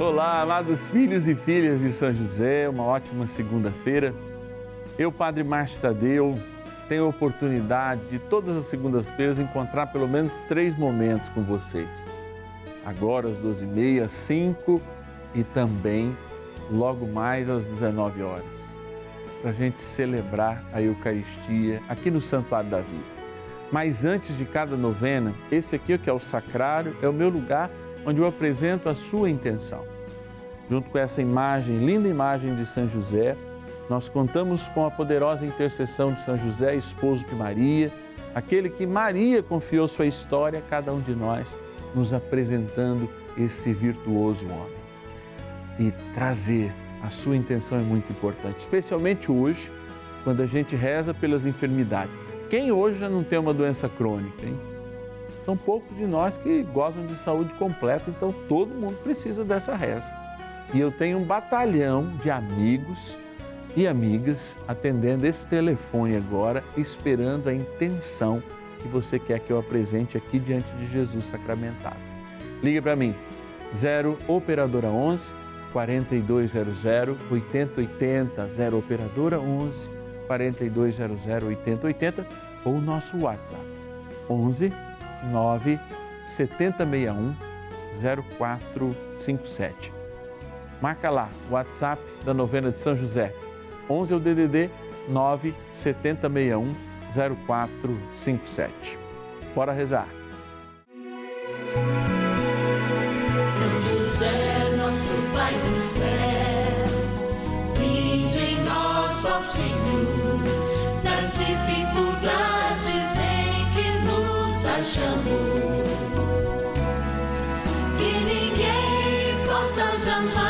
Olá, amados filhos e filhas de São José, uma ótima segunda-feira. Eu, Padre Márcio Tadeu, tenho a oportunidade de todas as segundas-feiras encontrar pelo menos três momentos com vocês. Agora às 12h30, 5 e também logo mais às 19 horas, para a gente celebrar a Eucaristia aqui no Santuário da Vida. Mas antes de cada novena, esse aqui que é o sacrário, é o meu lugar onde eu apresento a sua intenção. Junto com essa imagem, linda imagem de São José, nós contamos com a poderosa intercessão de São José, esposo de Maria, aquele que Maria confiou sua história a cada um de nós, nos apresentando esse virtuoso homem. E trazer a sua intenção é muito importante, especialmente hoje, quando a gente reza pelas enfermidades. Quem hoje já não tem uma doença crônica, hein? São poucos de nós que gozam de saúde completa, então todo mundo precisa dessa reza. E eu tenho um batalhão de amigos e amigas atendendo esse telefone agora, esperando a intenção que você quer que eu apresente aqui diante de Jesus sacramentado. Ligue para mim, 0 Operadora 11 4200 8080, 0 Operadora 11 4200 8080 ou nosso WhatsApp, 11 9 7061 0457. Marca lá, WhatsApp da novena de São José, 11 é o DDD 9 7061 0457. Bora rezar. São José, nosso Pai do céu, vinde em nós, ó Senhor, nas dificuldades em que nos achamos. Que ninguém possa jamais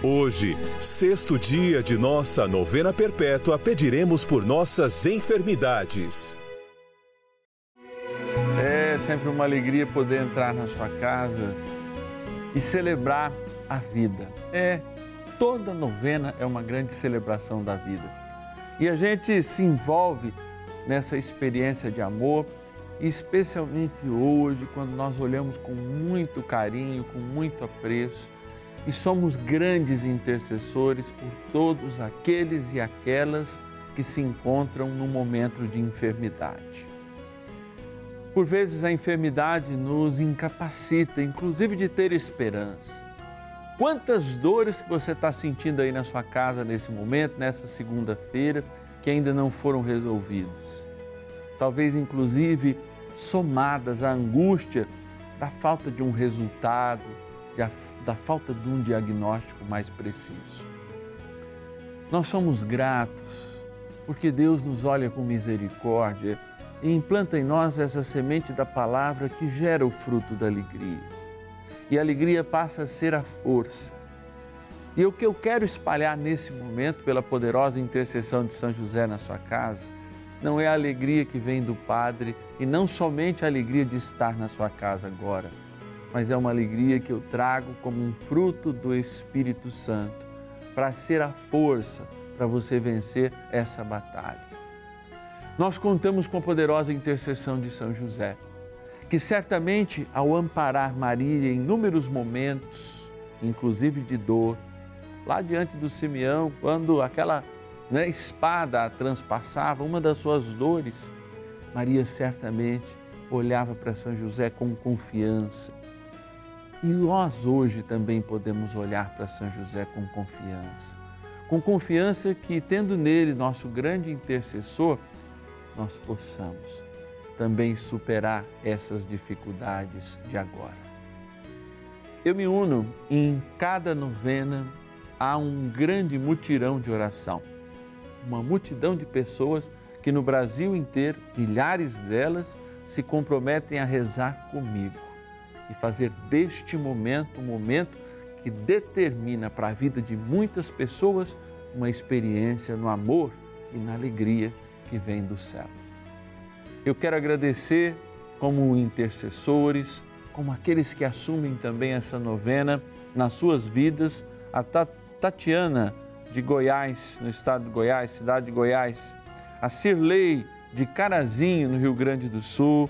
Hoje, sexto dia de nossa novena perpétua, pediremos por nossas enfermidades. É sempre uma alegria poder entrar na sua casa e celebrar a vida. É, toda novena é uma grande celebração da vida. E a gente se envolve nessa experiência de amor, especialmente hoje, quando nós olhamos com muito carinho, com muito apreço e somos grandes intercessores por todos aqueles e aquelas que se encontram no momento de enfermidade. Por vezes a enfermidade nos incapacita, inclusive de ter esperança. Quantas dores que você está sentindo aí na sua casa nesse momento, nessa segunda-feira, que ainda não foram resolvidas? Talvez, inclusive, somadas à angústia da falta de um resultado, da falta de um diagnóstico mais preciso. Nós somos gratos porque Deus nos olha com misericórdia e implanta em nós essa semente da palavra que gera o fruto da alegria. E a alegria passa a ser a força. E o que eu quero espalhar nesse momento, pela poderosa intercessão de São José na sua casa, não é a alegria que vem do Padre e não somente a alegria de estar na sua casa agora, mas é uma alegria que eu trago como um fruto do Espírito Santo, para ser a força, para você vencer essa batalha. Nós contamos com a poderosa intercessão de São José, que certamente, ao amparar Maria em inúmeros momentos, inclusive de dor, lá diante do Simeão, quando aquela né, espada a transpassava, uma das suas dores, Maria certamente olhava para São José com confiança. E nós hoje também podemos olhar para São José com confiança. Com confiança que, tendo nele nosso grande intercessor, nós possamos também superar essas dificuldades de agora. Eu me uno em cada novena a um grande mutirão de oração, uma multidão de pessoas que no Brasil inteiro, milhares delas, se comprometem a rezar comigo e fazer deste momento um momento que determina para a vida de muitas pessoas uma experiência no amor e na alegria que vem do céu. Eu quero agradecer como intercessores, como aqueles que assumem também essa novena nas suas vidas, a Tatiana de Goiás, no estado de Goiás, cidade de Goiás, a Cirlei de Carazinho, no Rio Grande do Sul,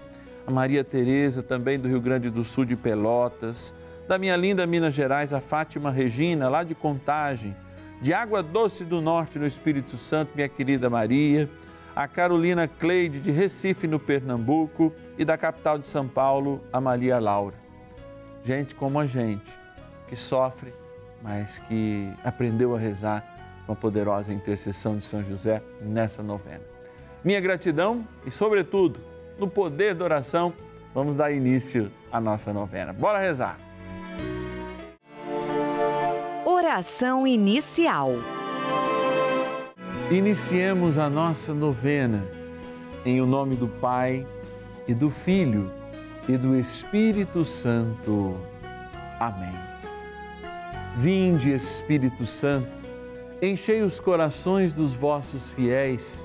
a Maria Tereza também do Rio Grande do Sul de Pelotas, da minha linda Minas Gerais, a Fátima Regina, lá de Contagem, de Água Doce do Norte, no Espírito Santo, minha querida Maria, a Carolina Cleide, de Recife, no Pernambuco, e da capital de São Paulo, a Maria Laura. Gente como a gente, que sofre, mas que aprendeu a rezar com a poderosa intercessão de São José nessa novena. Minha gratidão e, sobretudo, no poder da oração, vamos dar início à nossa novena. Bora rezar! Oração inicial. Iniciemos a nossa novena em o nome do Pai e do Filho e do Espírito Santo. Amém. Vinde, Espírito Santo, enchei os corações dos vossos fiéis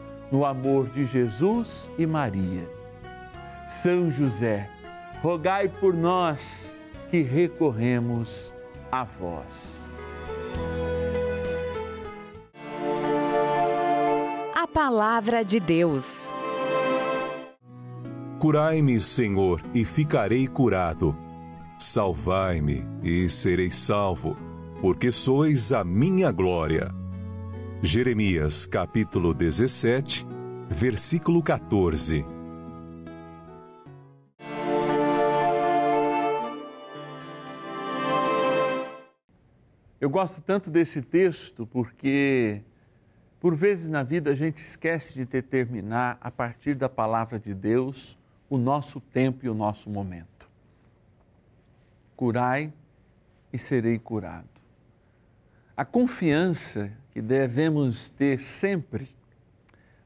no amor de Jesus e Maria. São José, rogai por nós que recorremos a vós. Palavra de Deus. Curai-me, Senhor, e ficarei curado. Salvai-me e serei salvo, porque sois a minha glória. Jeremias capítulo 17, versículo 14. Eu gosto tanto desse texto porque Por vezes na vida a gente esquece de determinar, a partir da palavra de Deus, o nosso tempo e o nosso momento. Curai e serei curado. A confiança que devemos ter sempre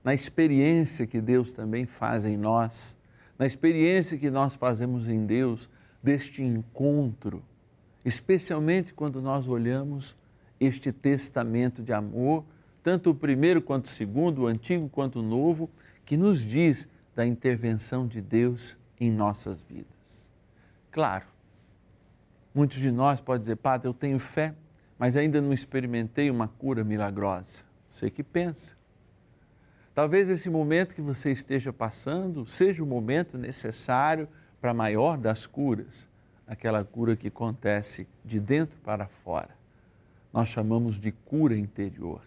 na experiência que Deus também faz em nós, na experiência que nós fazemos em Deus deste encontro, especialmente quando nós olhamos este testamento de amor, tanto o primeiro quanto o segundo, o antigo quanto o novo, que nos diz da intervenção de Deus em nossas vidas. Claro, muitos de nós podem dizer, Padre, eu tenho fé, mas ainda não experimentei uma cura milagrosa. Você que pensa. Talvez esse momento que você esteja passando seja o momento necessário para a maior das curas, aquela cura que acontece de dentro para fora. Nós chamamos de cura interior.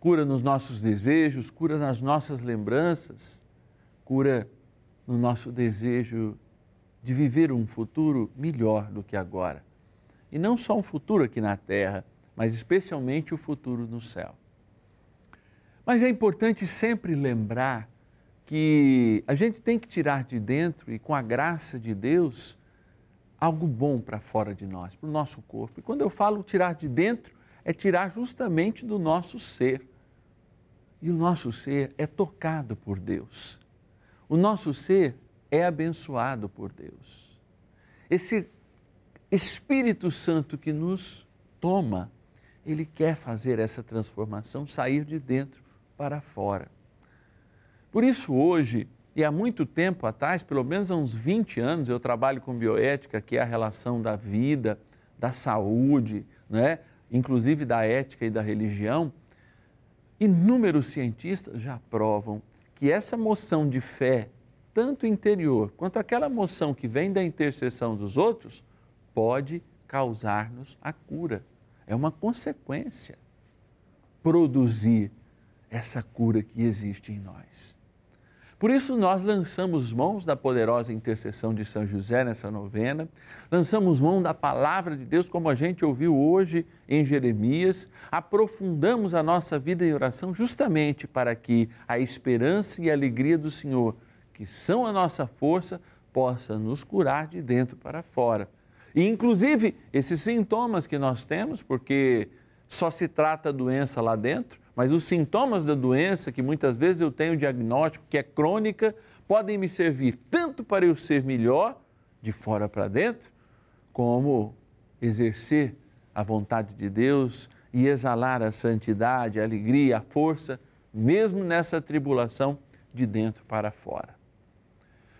Cura nos nossos desejos, cura nas nossas lembranças, cura no nosso desejo de viver um futuro melhor do que agora. E não só um futuro aqui na terra, mas especialmente o futuro no céu. Mas é importante sempre lembrar que a gente tem que tirar de dentro e com a graça de Deus algo bom para fora de nós, para o nosso corpo. E quando eu falo tirar de dentro, é tirar justamente do nosso ser. E o nosso ser é tocado por Deus. O nosso ser é abençoado por Deus. Esse Espírito Santo que nos toma, ele quer fazer essa transformação sair de dentro para fora. Por isso, hoje, e há muito tempo atrás, pelo menos há uns 20 anos, eu trabalho com bioética, que é a relação da vida, da saúde, né? inclusive da ética e da religião. Inúmeros cientistas já provam que essa moção de fé, tanto interior quanto aquela moção que vem da intercessão dos outros, pode causar-nos a cura. É uma consequência produzir essa cura que existe em nós. Por isso, nós lançamos mãos da poderosa intercessão de São José nessa novena, lançamos mão da palavra de Deus, como a gente ouviu hoje em Jeremias, aprofundamos a nossa vida em oração justamente para que a esperança e a alegria do Senhor, que são a nossa força, possa nos curar de dentro para fora. E, inclusive, esses sintomas que nós temos, porque só se trata a doença lá dentro, mas os sintomas da doença, que muitas vezes eu tenho diagnóstico que é crônica, podem me servir tanto para eu ser melhor, de fora para dentro, como exercer a vontade de Deus e exalar a santidade, a alegria, a força, mesmo nessa tribulação, de dentro para fora.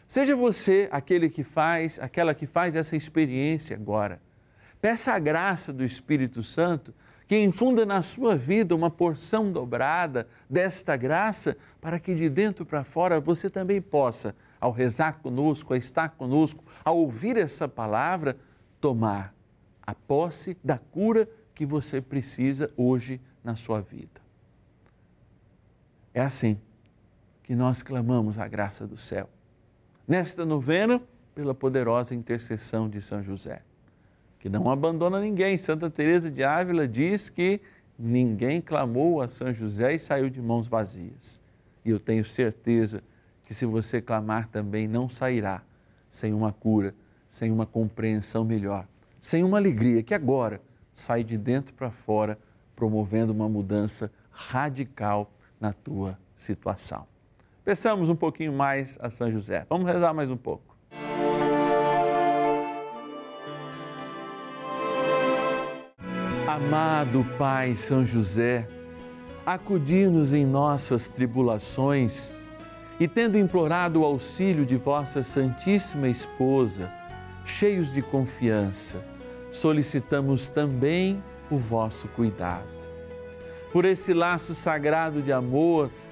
Seja você aquele que faz, aquela que faz essa experiência agora. Peça a graça do Espírito Santo que infunda na sua vida uma porção dobrada desta graça, para que de dentro para fora você também possa, ao rezar conosco, a estar conosco, ao ouvir essa palavra, tomar a posse da cura que você precisa hoje na sua vida. É assim que nós clamamos a graça do céu. Nesta novena, pela poderosa intercessão de São José que não abandona ninguém. Santa Teresa de Ávila diz que ninguém clamou a São José e saiu de mãos vazias. E eu tenho certeza que se você clamar também não sairá sem uma cura, sem uma compreensão melhor, sem uma alegria que agora sai de dentro para fora, promovendo uma mudança radical na tua situação. Peçamos um pouquinho mais a São José. Vamos rezar mais um pouco. Amado Pai São José, acudir-nos em nossas tribulações e, tendo implorado o auxílio de vossa Santíssima Esposa, cheios de confiança, solicitamos também o vosso cuidado. Por esse laço sagrado de amor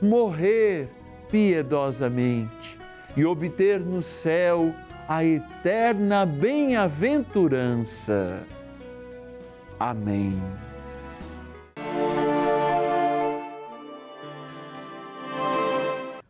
morrer piedosamente e obter no céu a eterna bem-aventurança. Amém.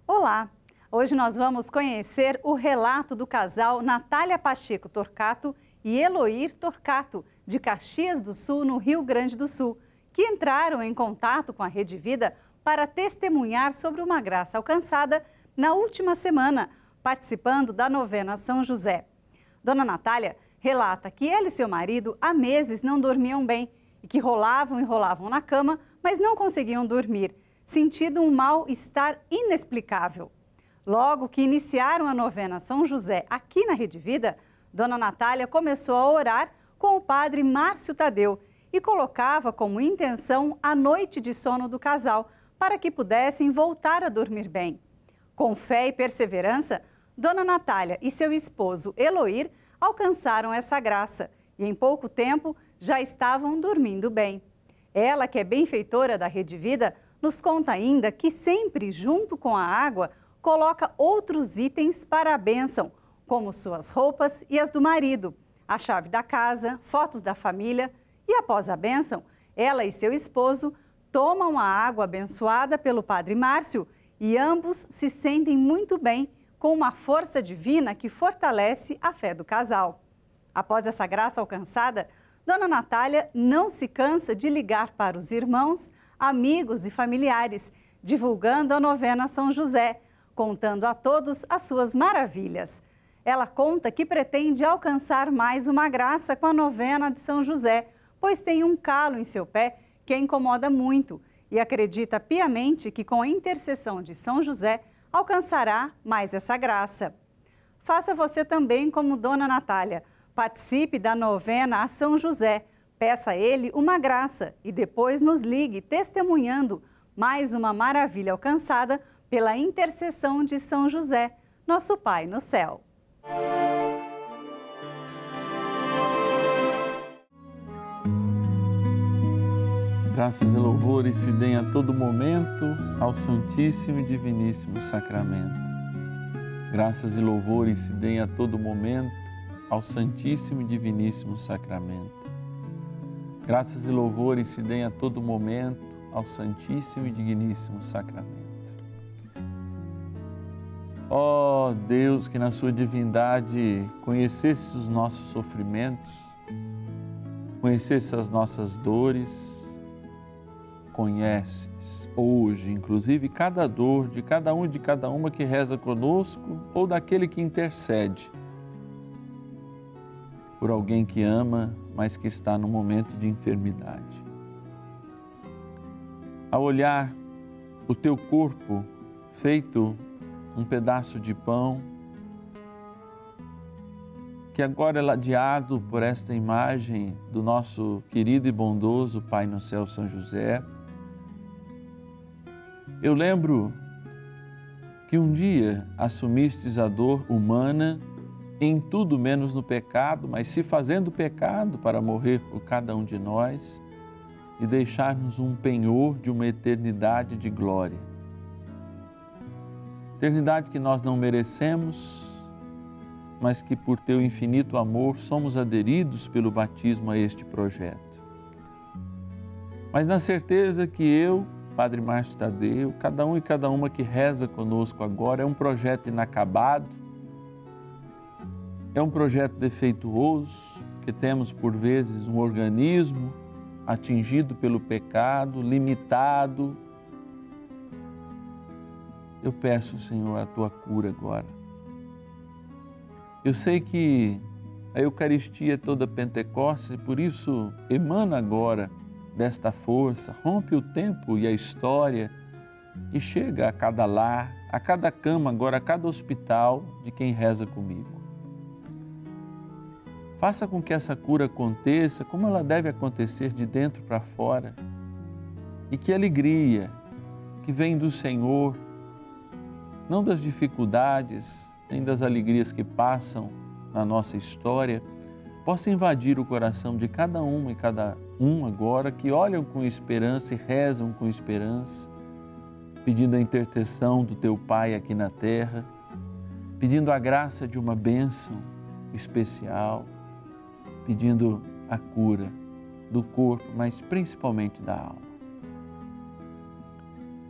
Olá! Hoje nós vamos conhecer o relato do casal Natália Pacheco Torcato e Eloir Torcato, de Caxias do Sul, no Rio Grande do Sul, que entraram em contato com a Rede Vida para testemunhar sobre uma graça alcançada na última semana, participando da novena São José. Dona Natália relata que ela e seu marido há meses não dormiam bem e que rolavam e rolavam na cama, mas não conseguiam dormir, sentindo um mal-estar inexplicável. Logo que iniciaram a novena São José aqui na Rede Vida, Dona Natália começou a orar com o padre Márcio Tadeu e colocava como intenção a noite de sono do casal para que pudessem voltar a dormir bem. Com fé e perseverança, Dona Natália e seu esposo Eloir alcançaram essa graça e em pouco tempo já estavam dormindo bem. Ela, que é benfeitora da Rede Vida, nos conta ainda que sempre, junto com a água, coloca outros itens para a bênção, como suas roupas e as do marido, a chave da casa, fotos da família e após a bênção, ela e seu esposo tomam a água abençoada pelo Padre Márcio e ambos se sentem muito bem com uma força divina que fortalece a fé do casal. Após essa graça alcançada, Dona Natália não se cansa de ligar para os irmãos, amigos e familiares, divulgando a novena São José, contando a todos as suas maravilhas. Ela conta que pretende alcançar mais uma graça com a novena de São José, pois tem um calo em seu pé que a incomoda muito e acredita piamente que com a intercessão de São José alcançará mais essa graça. Faça você também como Dona Natália. Participe da novena a São José. Peça a ele uma graça e depois nos ligue testemunhando mais uma maravilha alcançada pela intercessão de São José, nosso Pai no céu. Graças e louvores se deem a todo momento ao Santíssimo e Diviníssimo Sacramento. Graças e louvores se deem a todo momento ao Santíssimo e Diviníssimo Sacramento. Graças e louvores se deem a todo momento ao Santíssimo e Digníssimo Sacramento. Ó oh, Deus, que na Sua divindade conhecesse os nossos sofrimentos, conhecesse as nossas dores, conheces hoje, inclusive, cada dor de cada um e de cada uma que reza conosco ou daquele que intercede por alguém que ama, mas que está no momento de enfermidade. Ao olhar o teu corpo feito um pedaço de pão, que agora é ladeado por esta imagem do nosso querido e bondoso Pai no céu, São José, eu lembro que um dia assumistes a dor humana em tudo menos no pecado, mas se fazendo pecado para morrer por cada um de nós e deixar-nos um penhor de uma eternidade de glória. Eternidade que nós não merecemos, mas que por teu infinito amor somos aderidos pelo batismo a este projeto. Mas na certeza que eu, Padre Márcio Tadeu, cada um e cada uma que reza conosco agora, é um projeto inacabado, É um projeto defeituoso, que temos por vezes um organismo atingido pelo pecado, limitado. Eu peço, Senhor, a tua cura agora. Eu sei que a Eucaristia é toda Pentecostes e por isso emana agora desta força, rompe o tempo e a história e chega a cada lar, a cada cama, agora a cada hospital de quem reza comigo. Faça com que essa cura aconteça como ela deve acontecer de dentro para fora. E que alegria que vem do Senhor, não das dificuldades, nem das alegrias que passam na nossa história, possa invadir o coração de cada um e cada um agora que olham com esperança e rezam com esperança, pedindo a intercessão do teu Pai aqui na terra, pedindo a graça de uma bênção especial, pedindo a cura do corpo, mas principalmente da alma.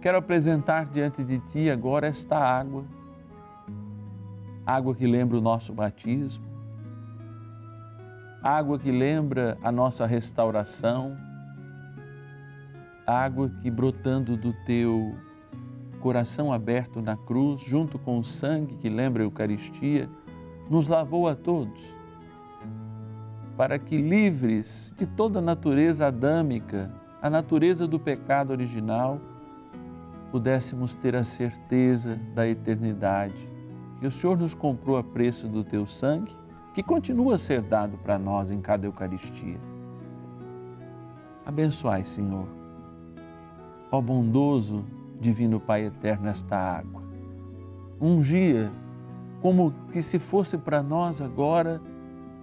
Quero apresentar diante de ti agora esta água, água que lembra o nosso batismo, água que lembra a nossa restauração, água que brotando do teu coração aberto na cruz, junto com o sangue que lembra a Eucaristia, nos lavou a todos, para que livres de toda a natureza adâmica, a natureza do pecado original, pudéssemos ter a certeza da eternidade. Que o Senhor nos comprou a preço do teu sangue que continua a ser dado para nós em cada Eucaristia. Abençoai, Senhor, ó bondoso Divino Pai Eterno, esta água. Um dia, como que se fosse para nós agora,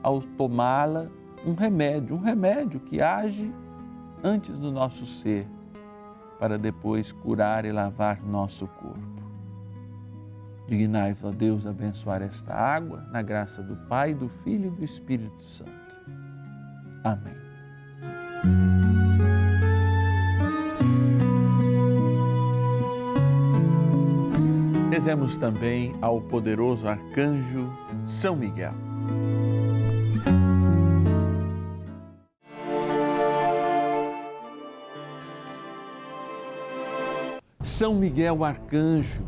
ao tomá-la, um remédio, um remédio que age antes do nosso ser, para depois curar e lavar nosso corpo. Dignai-vos, Deus, abençoar esta água, na graça do Pai, do Filho e do Espírito Santo. Amém. Rezemos também ao poderoso arcanjo São Miguel. São Miguel arcanjo,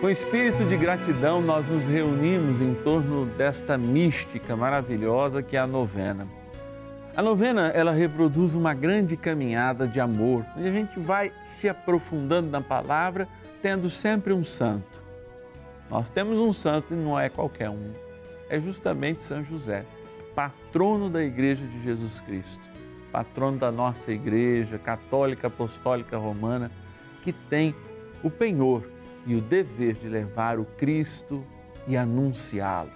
Com espírito de gratidão, nós nos reunimos em torno desta mística maravilhosa que é a novena. A novena, ela reproduz uma grande caminhada de amor, onde a gente vai se aprofundando na palavra, tendo sempre um santo. Nós temos um santo e não é qualquer um, é justamente São José, patrono da Igreja de Jesus Cristo, patrono da nossa Igreja Católica Apostólica Romana, que tem o penhor e o dever de levar o Cristo e anunciá-lo.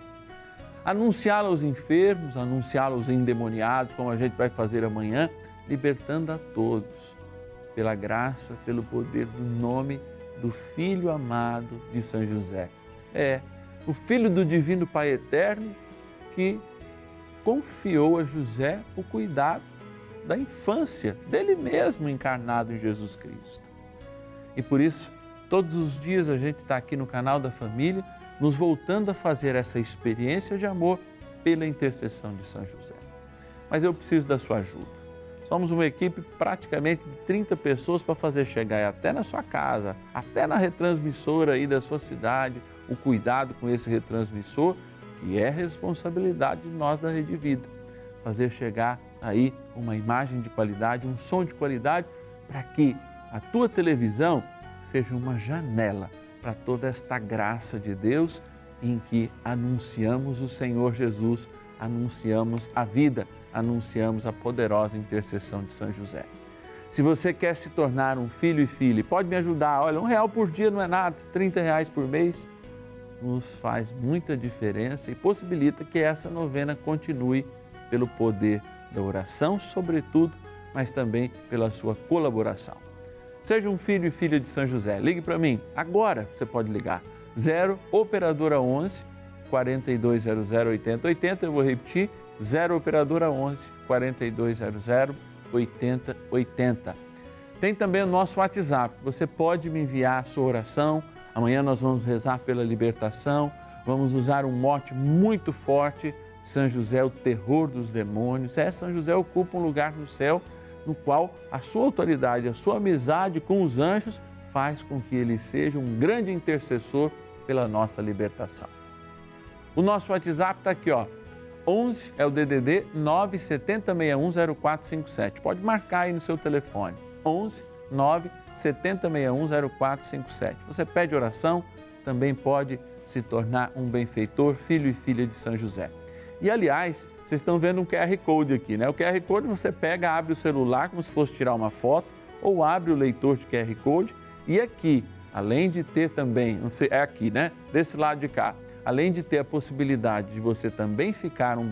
Anunciá-lo aos enfermos, anunciá-lo aos endemoniados, como a gente vai fazer amanhã, libertando a todos, pela graça, pelo poder do nome do Filho amado de São José. É, o Filho do Divino Pai Eterno que confiou a José o cuidado da infância dele mesmo encarnado em Jesus Cristo. E por isso, Todos os dias a gente está aqui no canal da família, nos voltando a fazer essa experiência de amor pela intercessão de São José. Mas eu preciso da sua ajuda. Somos uma equipe praticamente de 30 pessoas para fazer chegar até na sua casa, até na retransmissora aí da sua cidade, o cuidado com esse retransmissor, que é responsabilidade de nós da Rede Vida. Fazer chegar aí uma imagem de qualidade, um som de qualidade, para que a tua televisão seja uma janela para toda esta graça de Deus em que anunciamos o Senhor Jesus, anunciamos a vida, anunciamos a poderosa intercessão de São José. Se você quer se tornar um filho e filha, pode me ajudar. Olha, um real por dia não é nada, 30 reais por mês nos faz muita diferença e possibilita que essa novena continue pelo poder da oração, sobretudo, mas também pela sua colaboração. Seja um filho e filha de São José. Ligue para mim. Agora você pode ligar. 0 operadora 11 4200 8080. Eu vou repetir. 0 operadora 11 4200 8080. Tem também o nosso WhatsApp. Você pode me enviar a sua oração. Amanhã nós vamos rezar pela libertação. Vamos usar um mote muito forte. São José, o terror dos demônios. É, São José ocupa um lugar no céu no qual a sua autoridade, a sua amizade com os anjos faz com que ele seja um grande intercessor pela nossa libertação. O nosso WhatsApp está aqui, ó. 11 é o DDD 970610457. Pode marcar aí no seu telefone. 11 970610457. Você pede oração, também pode se tornar um benfeitor, filho e filha de São José. E aliás, vocês estão vendo um QR Code aqui, né? O QR Code você pega, abre o celular como se fosse tirar uma foto, ou abre o leitor de QR Code e aqui, além de ter também, é aqui, né? Desse lado de cá, além de ter a possibilidade de você também ficar um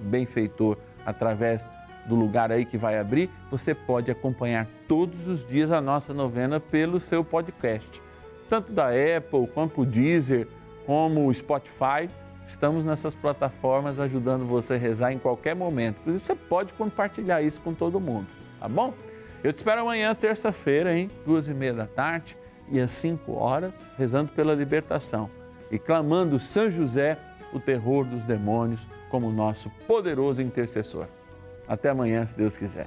benfeitor através do lugar aí que vai abrir, você pode acompanhar todos os dias a nossa novena pelo seu podcast. Tanto da Apple, quanto o Deezer, como o Spotify, estamos nessas plataformas ajudando você a rezar em qualquer momento. Inclusive, você pode compartilhar isso com todo mundo, tá bom? Eu te espero amanhã, terça-feira, hein? Duas e meia da tarde e às cinco horas, rezando pela libertação e clamando São José, o terror dos demônios, como nosso poderoso intercessor. Até amanhã, se Deus quiser.